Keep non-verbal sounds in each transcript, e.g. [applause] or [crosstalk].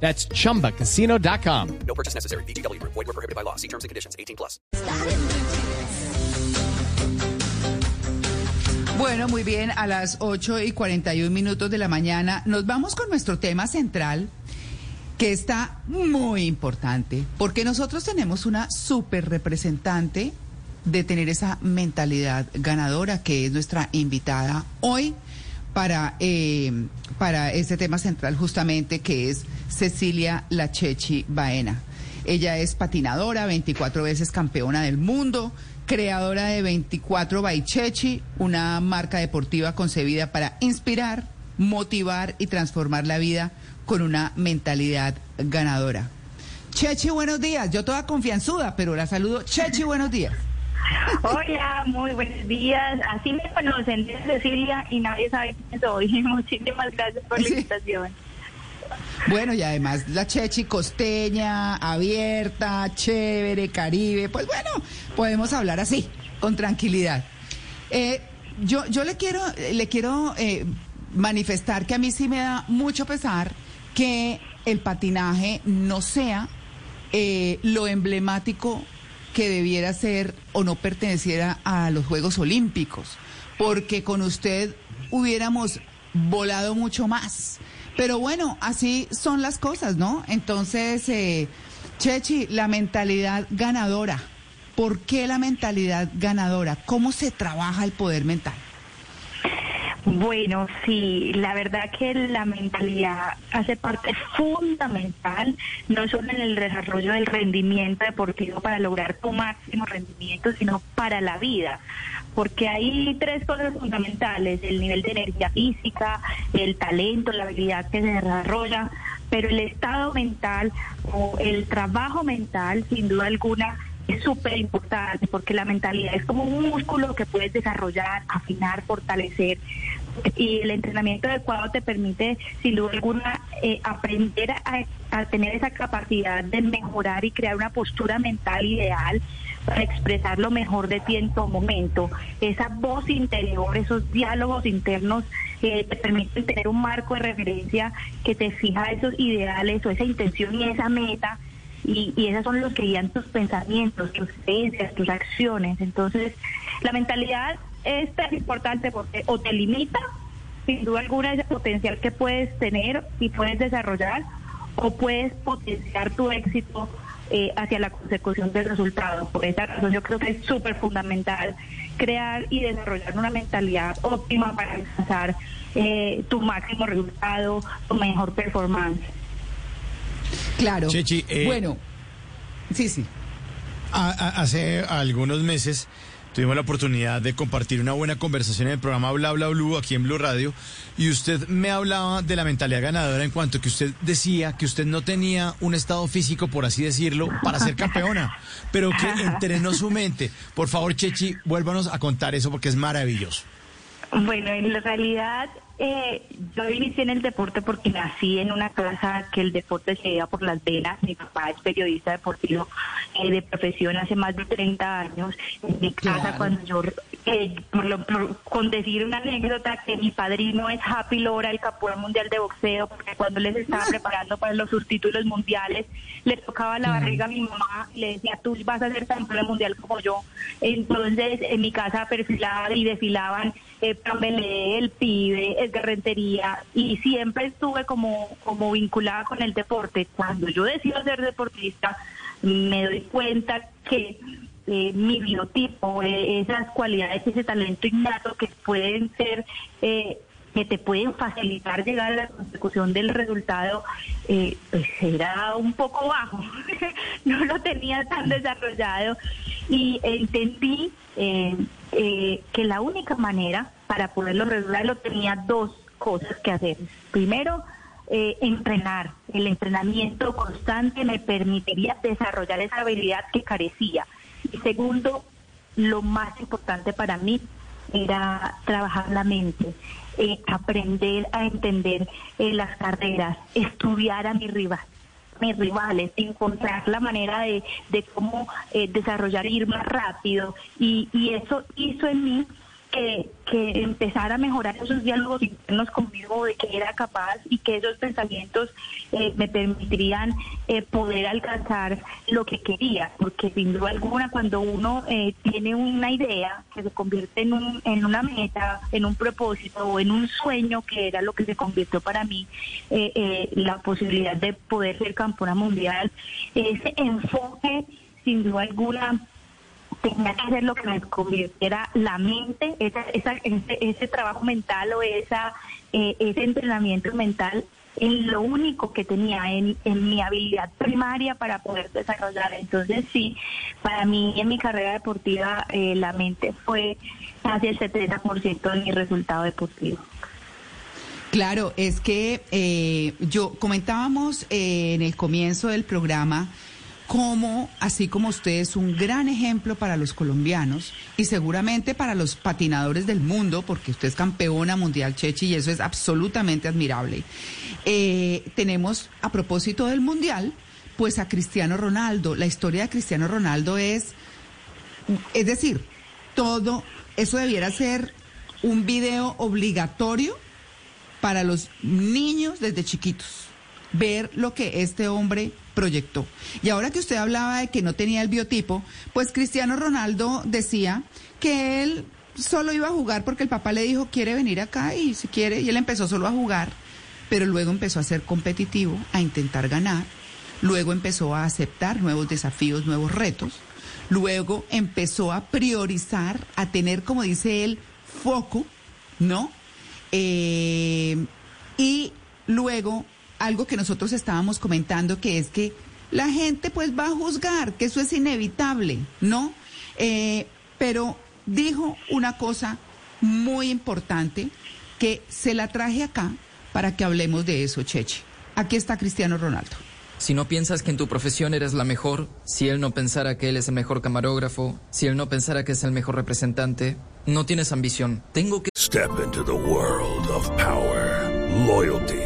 That's chumbacasino.com. No purchase necessary. BGW. Void were prohibited by law. See terms and conditions. 18 plus. Bueno, muy bien, a las 8 y 41 minutos de la mañana nos vamos con nuestro tema central que está muy importante, porque nosotros tenemos una súper representante de tener esa mentalidad ganadora que es nuestra invitada hoy para, eh, para este tema central justamente que es Cecilia Lachechi Baena. Ella es patinadora, 24 veces campeona del mundo, creadora de 24 Baichechi, una marca deportiva concebida para inspirar, motivar y transformar la vida con una mentalidad ganadora. Chechi, buenos días. Yo toda confianzuda, pero la saludo. Chechi, buenos días. Hola, muy buenos días. Así me conocen, Cecilia, y nadie sabe quién soy. [laughs] Muchísimas gracias por la Sí. Bueno, y además la Chechi costeña, abierta, chévere, caribe. Pues bueno, podemos hablar así, con tranquilidad. Eh, yo, yo le quiero, le quiero eh, manifestar que a mí sí me da mucho pesar que el patinaje no sea eh, lo emblemático que debiera ser o no perteneciera a los Juegos Olímpicos, porque con usted hubiéramos volado mucho más. Pero bueno, así son las cosas, ¿no? Entonces, eh, Chechi, la mentalidad ganadora. ¿Por qué la mentalidad ganadora? ¿Cómo se trabaja el poder mental? Bueno, sí, la verdad que la mentalidad hace parte fundamental, no solo en el desarrollo del rendimiento deportivo para lograr tu máximo rendimiento, sino para la vida. Porque hay tres cosas fundamentales, el nivel de energía física, el talento, la habilidad que se desarrolla, pero el estado mental o el trabajo mental, sin duda alguna, es súper importante porque la mentalidad es como un músculo que puedes desarrollar, afinar, fortalecer y el entrenamiento adecuado te permite sin duda alguna eh, aprender a, a tener esa capacidad de mejorar y crear una postura mental ideal para expresar lo mejor de ti en todo momento. Esa voz interior, esos diálogos internos que te permiten tener un marco de referencia que te fija esos ideales o esa intención y esa meta y, y esos son los que guían tus pensamientos, tus creencias, tus acciones. Entonces, la mentalidad es tan importante porque o te limita, sin duda alguna, ese potencial que puedes tener y puedes desarrollar, o puedes potenciar tu éxito eh, hacia la consecución del resultado. Por esa razón, yo creo que es súper fundamental crear y desarrollar una mentalidad óptima para alcanzar eh, tu máximo resultado, tu mejor performance. Claro. Chechi, eh, bueno, sí, sí. A- a- hace algunos meses tuvimos la oportunidad de compartir una buena conversación en el programa Bla Bla Blue aquí en Blue Radio y usted me hablaba de la mentalidad ganadora en cuanto que usted decía que usted no tenía un estado físico, por así decirlo, para ser campeona, pero que entrenó su mente. Por favor, Chechi, vuélvanos a contar eso porque es maravilloso. Bueno, en realidad eh, yo inicié en el deporte porque nací en una casa que el deporte se lleva por las venas. Mi papá es periodista deportivo eh, de profesión hace más de 30 años. En mi casa Claro. cuando yo, eh, por lo- por- con decir una anécdota, que mi padrino es Happy Lora, el campeón mundial de boxeo, porque cuando les estaba preparando para los subtítulos mundiales, le tocaba la barriga a mi mamá y le decía, tú vas a ser campeón mundial como yo. Entonces, en mi casa perfilaban y desfilaban eh, el pibe, Rentería, y siempre estuve como, como vinculada con el deporte. Cuando yo decido ser deportista, me doy cuenta que eh, mi biotipo, eh, esas cualidades, ese talento innato que pueden ser, eh, que te pueden facilitar llegar a la consecución del resultado, eh, pues era un poco bajo. [laughs] no lo tenía tan desarrollado y entendí eh, eh, que la única manera para poderlo lograrlo tenía dos cosas que hacer. Primero, eh, entrenar. El entrenamiento constante me permitiría desarrollar esa habilidad que carecía. segundo, lo más importante para mí era trabajar la mente, eh, aprender a entender eh, las carreras, estudiar a mi rival mis rivales, encontrar la manera de, de cómo eh, desarrollar, ir más rápido. Y, y eso hizo en mí que, que a mejorar esos diálogos internos conmigo de que era capaz y que esos pensamientos eh, me permitirían eh, poder alcanzar lo que quería, porque sin duda alguna cuando uno eh, tiene una idea que se convierte en, un, en una meta, en un propósito o en un sueño que era lo que se convirtió para mí eh, eh, la posibilidad de poder ser campeona mundial, ese enfoque sin duda alguna tenía que hacer lo que me convirtiera la mente, esa, ese, ese trabajo mental o esa, eh, ese entrenamiento mental en lo único que tenía, en, en mi habilidad primaria para poder desarrollar. Entonces sí, para mí en mi carrera deportiva eh, la mente fue casi el 70% de mi resultado deportivo. Claro, es que eh, yo comentábamos eh, en el comienzo del programa cómo, así como usted es un gran ejemplo para los colombianos y seguramente para los patinadores del mundo, porque usted es campeona mundial, Chechi, y eso es absolutamente admirable. Eh, tenemos, a propósito del mundial, pues a Cristiano Ronaldo. La historia de Cristiano Ronaldo es, es decir, todo, eso debiera ser un video obligatorio para los niños desde chiquitos, ver lo que este hombre proyectó. Y ahora que usted hablaba de que no tenía el biotipo, pues Cristiano Ronaldo decía que él solo iba a jugar porque el papá le dijo, quiere venir acá y si quiere, y él empezó solo a jugar, pero luego empezó a ser competitivo, a intentar ganar, luego empezó a aceptar nuevos desafíos, nuevos retos, luego empezó a priorizar, a tener, como dice él, foco, ¿no? Eh, y luego, algo que nosotros estábamos comentando, que es que la gente pues va a juzgar, que eso es inevitable, ¿no? Eh, pero dijo una cosa muy importante que se la traje acá para que hablemos de eso, Cheche. Aquí está Cristiano Ronaldo. Si no piensas que en tu profesión eres la mejor, si él no pensara que él es el mejor camarógrafo, si él no pensara que es el mejor representante, no tienes ambición. Tengo que... Step into the world of power, loyalty,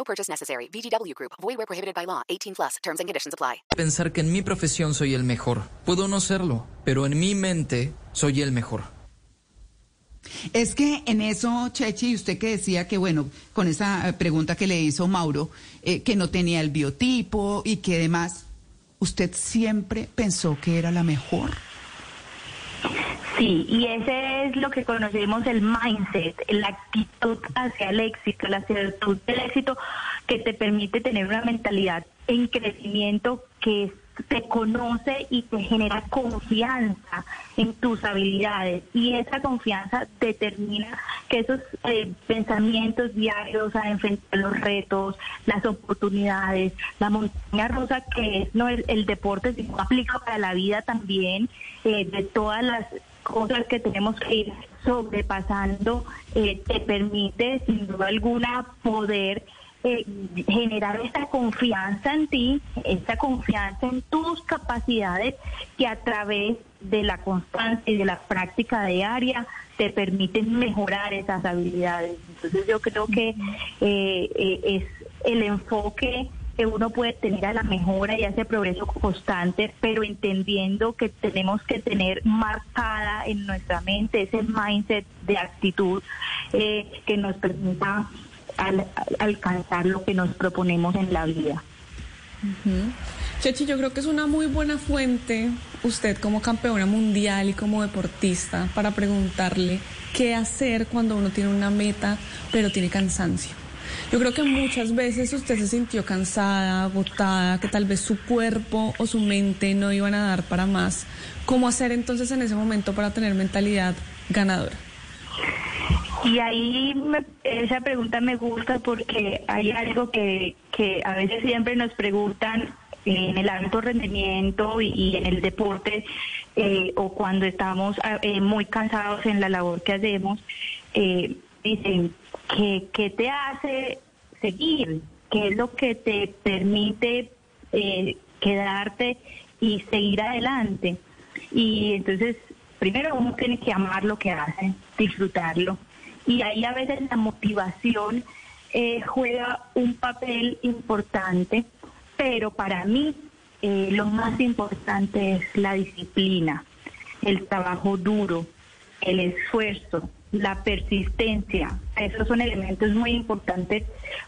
No purchase necessary. VGW Group. Void where prohibited by law. 18 plus. Terms and conditions apply. pensar que en mi profesión soy el mejor. Puedo no serlo, pero en mi mente soy el mejor. Es que en eso, Chechi, y usted que decía que, bueno, con esa eh, pregunta que le hizo Mauro, eh, que no tenía el biotipo y que demás, ¿usted siempre pensó que era la mejor? Sí, y ese es lo que conocemos el mindset, la actitud hacia el éxito, la actitud del éxito que te permite tener una mentalidad en crecimiento que te conoce y te genera confianza en tus habilidades. Y esa confianza determina que esos eh, pensamientos diarios a enfrentar los retos, las oportunidades, la montaña rusa que es no el, el deporte sino aplica para la vida también eh, de todas las cosas que tenemos que ir sobrepasando eh, te permite sin duda alguna poder eh, generar esta confianza en ti, esta confianza en tus capacidades que a través de la constancia y de la práctica diaria te permiten mejorar esas habilidades. Entonces yo creo que eh, eh, es el enfoque que uno puede tener a la mejora y a ese progreso constante, pero entendiendo que tenemos que tener marcada en nuestra mente ese mindset de actitud eh, que nos permita al- al- alcanzar lo que nos proponemos en la vida. Chechi, yo creo que es una muy buena fuente, usted como campeona mundial y como deportista, para preguntarle qué hacer cuando uno tiene una meta, pero tiene cansancio. Yo creo que muchas veces usted se sintió cansada, agotada, que tal vez su cuerpo o su mente no iban a dar para más. ¿Cómo hacer entonces en ese momento para tener mentalidad ganadora? Y ahí me- esa pregunta me gusta porque hay algo que, que a veces siempre nos preguntan en el alto rendimiento y, en el deporte eh, o cuando estamos ah, eh, muy cansados en la labor que hacemos, eh, dicen, ¿qué, ¿qué te hace seguir? ¿Qué es lo que te permite quedarte y seguir adelante? Y entonces, primero uno tiene que amar lo que hace, disfrutarlo. Y ahí a veces la motivación eh, juega un papel importante, pero para mí eh, lo más importante es la disciplina, el trabajo duro, el esfuerzo, la persistencia. Esos son elementos muy importantes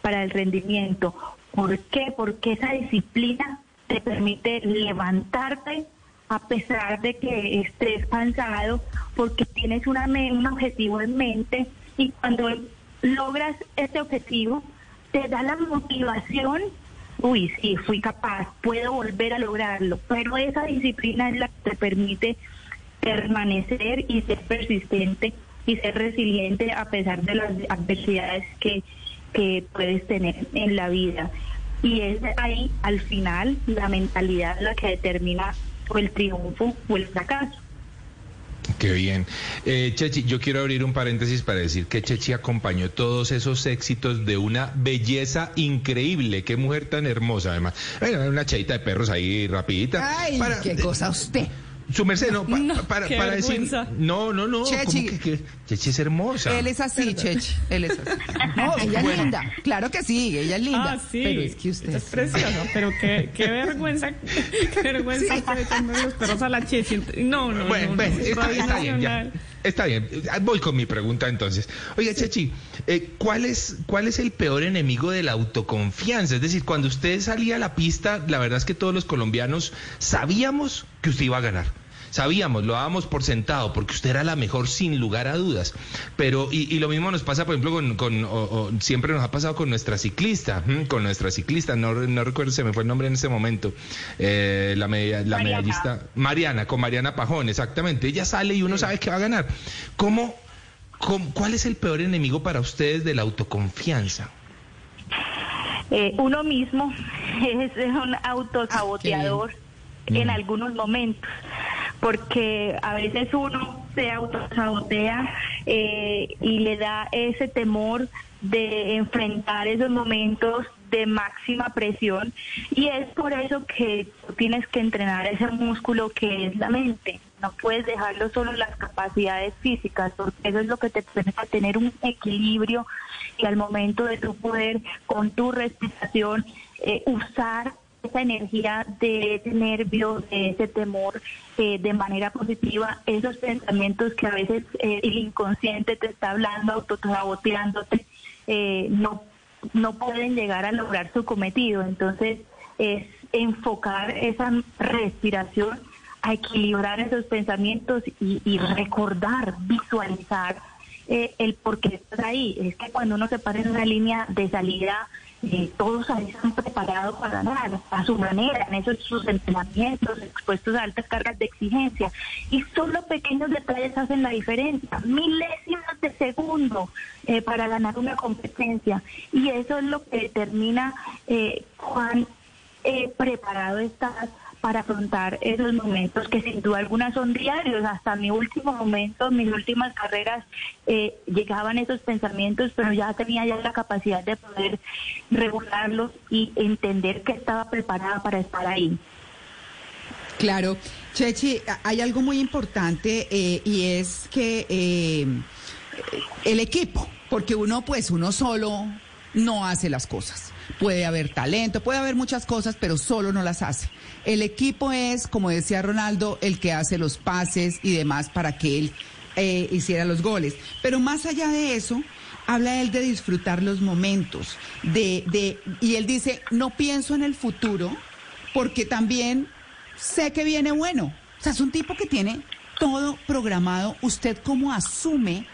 para el rendimiento. ¿Por qué? Porque esa disciplina te permite levantarte a pesar de que estés cansado, porque tienes una un objetivo en mente y cuando logras ese objetivo, te da la motivación, uy, sí, fui capaz, puedo volver a lograrlo, pero esa disciplina es la que te permite permanecer y ser persistente y ser resiliente a pesar de las adversidades que, que puedes tener en la vida. Y es ahí, al final, la mentalidad la que determina o el triunfo o el fracaso. Qué bien. Eh, Chechi, yo quiero abrir un paréntesis para decir que Chechi acompañó todos esos éxitos de una belleza increíble. Qué mujer tan hermosa, además. Bueno, una cheita de perros ahí rapidita. Ay, Para- qué cosa usted. Su merced, no, pa- No, para, qué para decir. No, no, no. Chechi. ¿cómo que, que- Chechi es hermosa. Él es así, Chechi. Él es así. [laughs] No, ella es linda. Claro que sí, ella es linda. Ah, sí. Pero es que usted. Es precioso, pero qué, qué vergüenza, qué vergüenza Sí. echando los perros a la chechi. No, no, Bueno, no. bueno, no, está, está bien, ya. Está bien. Voy con mi pregunta entonces. Oiga, Chechi, eh, ¿cuál, es, ¿cuál es el peor enemigo de la autoconfianza? Es decir, cuando usted salía a la pista, la verdad es que todos los colombianos sabíamos que usted iba a ganar. Sabíamos, lo dábamos por sentado, porque usted era la mejor sin lugar a dudas. Pero, y, y lo mismo nos pasa, por ejemplo, con, con- o- o siempre nos ha pasado con nuestra ciclista, con nuestra ciclista, no, no recuerdo, se me fue el nombre en ese momento, eh, la, media- la Mariana. medallista, Mariana, con Mariana Pajón, exactamente. Ella sale y uno sabe que va a ganar. ¿Cómo, cómo- cuál es el peor enemigo para ustedes de la autoconfianza? Eh, uno mismo [laughs] es un autosaboteador en algunos momentos, porque a veces uno se autosabotea eh, y le da ese temor de enfrentar esos momentos de máxima presión y es por eso que tú tienes que entrenar ese músculo que es la mente. No puedes dejarlo solo en las capacidades físicas, porque eso es lo que te permite tener un equilibrio y al momento de tu poder con tu respiración eh, usar esa energía de ese nervio, de ese temor eh, de manera positiva, esos pensamientos que a veces eh, el inconsciente te está hablando, autosaboteándote, eh, no, no pueden llegar a lograr su cometido. Entonces, es enfocar esa respiración a equilibrar esos pensamientos y, y recordar, visualizar eh, el por qué estás ahí. Es que cuando uno se para en una línea de salida, eh, todos ahí están preparados para ganar a su manera, en esos sus entrenamientos, expuestos a altas cargas de exigencia. Y solo pequeños detalles hacen la diferencia, milésimas de segundo eh, para ganar una competencia. Y eso es lo que determina eh, cuán eh, preparado estás para afrontar esos momentos que sin duda alguna son diarios. Hasta mi último momento, mis últimas carreras, eh, llegaban esos pensamientos, pero ya tenía ya la capacidad de poder regularlos y entender que estaba preparada para estar ahí. Claro, Chechi, hay algo muy importante eh, y es que eh, el equipo, porque uno pues uno solo no hace las cosas. Puede haber talento, puede haber muchas cosas, pero solo no las hace. El equipo es, como decía Ronaldo, el que hace los pases y demás para que él eh, hiciera los goles. Pero más allá de eso, habla él de disfrutar los momentos, de, de, y él dice, no pienso en el futuro, porque también sé que viene bueno. O sea, es un tipo que tiene todo programado. ¿Usted cómo asume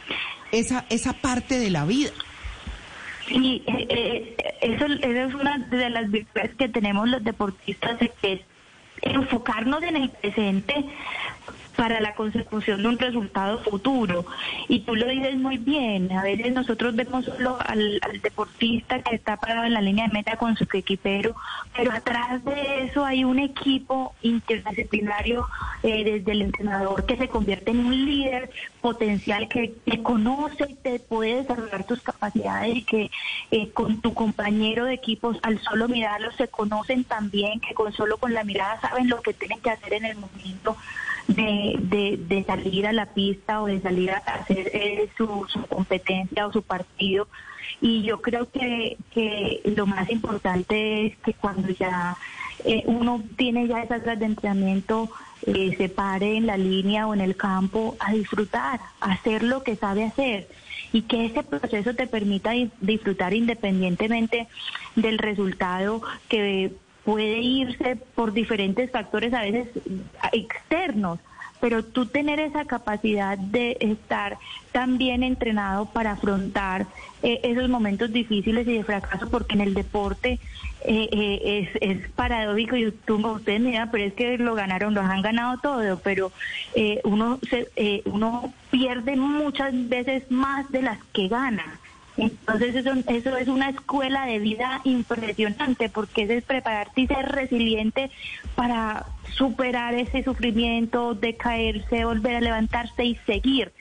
esa, esa parte de la vida? Y eh, eh, eso, es una de las virtudes que tenemos los deportistas, de que es enfocarnos en el presente, para la consecución de un resultado futuro. Y tú lo dices muy bien, a veces nosotros vemos solo al, deportista que está parado en la línea de meta con su equipero, pero atrás de eso hay un equipo interdisciplinario eh, desde el entrenador que se convierte en un líder potencial que te conoce y te puede desarrollar tus capacidades y que eh, con tu compañero de equipos al solo mirarlos se conocen también, que con solo con la mirada saben lo que tienen que hacer en el momento de, de, salir a la pista o de salir a hacer eh, su, competencia o su partido. Y yo creo que, que lo más importante es que cuando ya eh, uno tiene ya esas horas de entrenamiento, eh, se pare en la línea o en el campo a disfrutar, a hacer lo que sabe hacer y que ese proceso te permita disfrutar independientemente del resultado que puede irse por diferentes factores a veces externos, pero tú tener esa capacidad de estar tan bien entrenado para afrontar eh, esos momentos difíciles y de fracaso, porque en el deporte eh, eh, es, paradójico y tú, ustedes me dirán, pero es que lo ganaron, lo han ganado todo, pero uno, se, uno pierde muchas veces más de las que gana. Entonces eso, es una escuela de vida impresionante porque es prepararte y ser resiliente para superar ese sufrimiento, de caerse, volver a levantarse y seguir.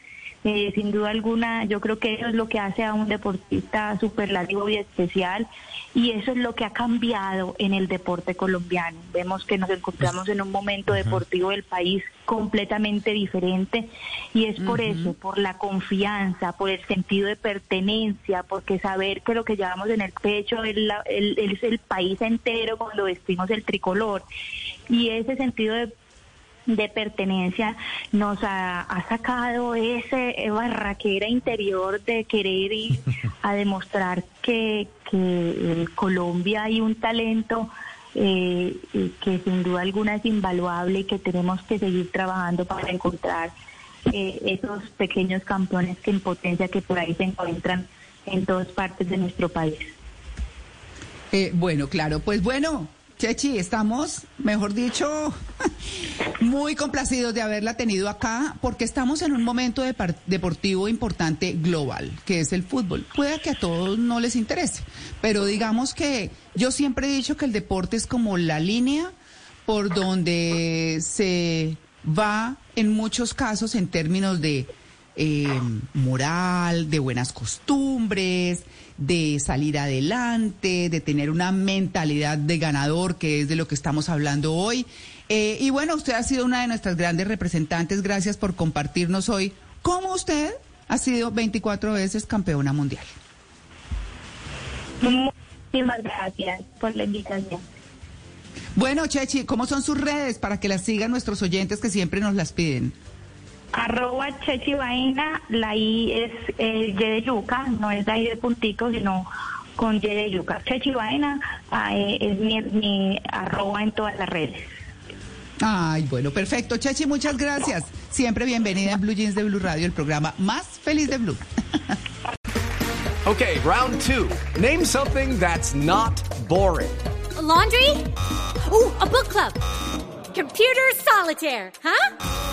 Eh, sin duda alguna, yo creo que eso es lo que hace a un deportista superlativo y especial y eso es lo que ha cambiado en el deporte colombiano. Vemos que nos encontramos en un momento deportivo del país completamente diferente y es por eso, por la confianza, por el sentido de pertenencia, porque saber que lo que llevamos en el pecho es, es el país entero cuando vestimos el tricolor y ese sentido de de pertenencia nos ha, sacado ese barraquera interior de querer ir [laughs] a demostrar que, en Colombia hay un talento eh, que sin duda alguna es invaluable y que tenemos que seguir trabajando para encontrar eh, esos pequeños campeones que en potencia que por ahí se encuentran en todas partes de nuestro país. Eh, bueno, claro, pues bueno, Chechi, estamos, mejor dicho, [laughs] muy complacidos de haberla tenido acá porque estamos en un momento deportivo importante global, que es el fútbol. Puede que a todos no les interese, pero digamos que yo siempre he dicho que el deporte es como la línea por donde se va en muchos casos en términos de eh, moral, de buenas costumbres, de salir adelante, de tener una mentalidad de ganador, que es de lo que estamos hablando hoy. Eh, y bueno, usted ha sido una de nuestras grandes representantes. Gracias por compartirnos hoy cómo usted ha sido 24 veces campeona mundial. Muchísimas gracias por la invitación. Bueno, Chechi, ¿cómo son sus redes para que las sigan nuestros oyentes que siempre nos las piden? Arroba Chechi Vaina, la I es eh, Y de yuca, no es la I de puntico, sino con Y de yuca. Chechi Vaina ah, eh, es mi, arroba en todas las redes. Ay, bueno, perfecto. Chechi, muchas gracias. Siempre bienvenida en Blue Jeans de Blue Radio, el programa más feliz de Blue. [laughs] okay, round two. Name something that's not boring. laundry? Ooh, a book club. Computer solitaire, huh?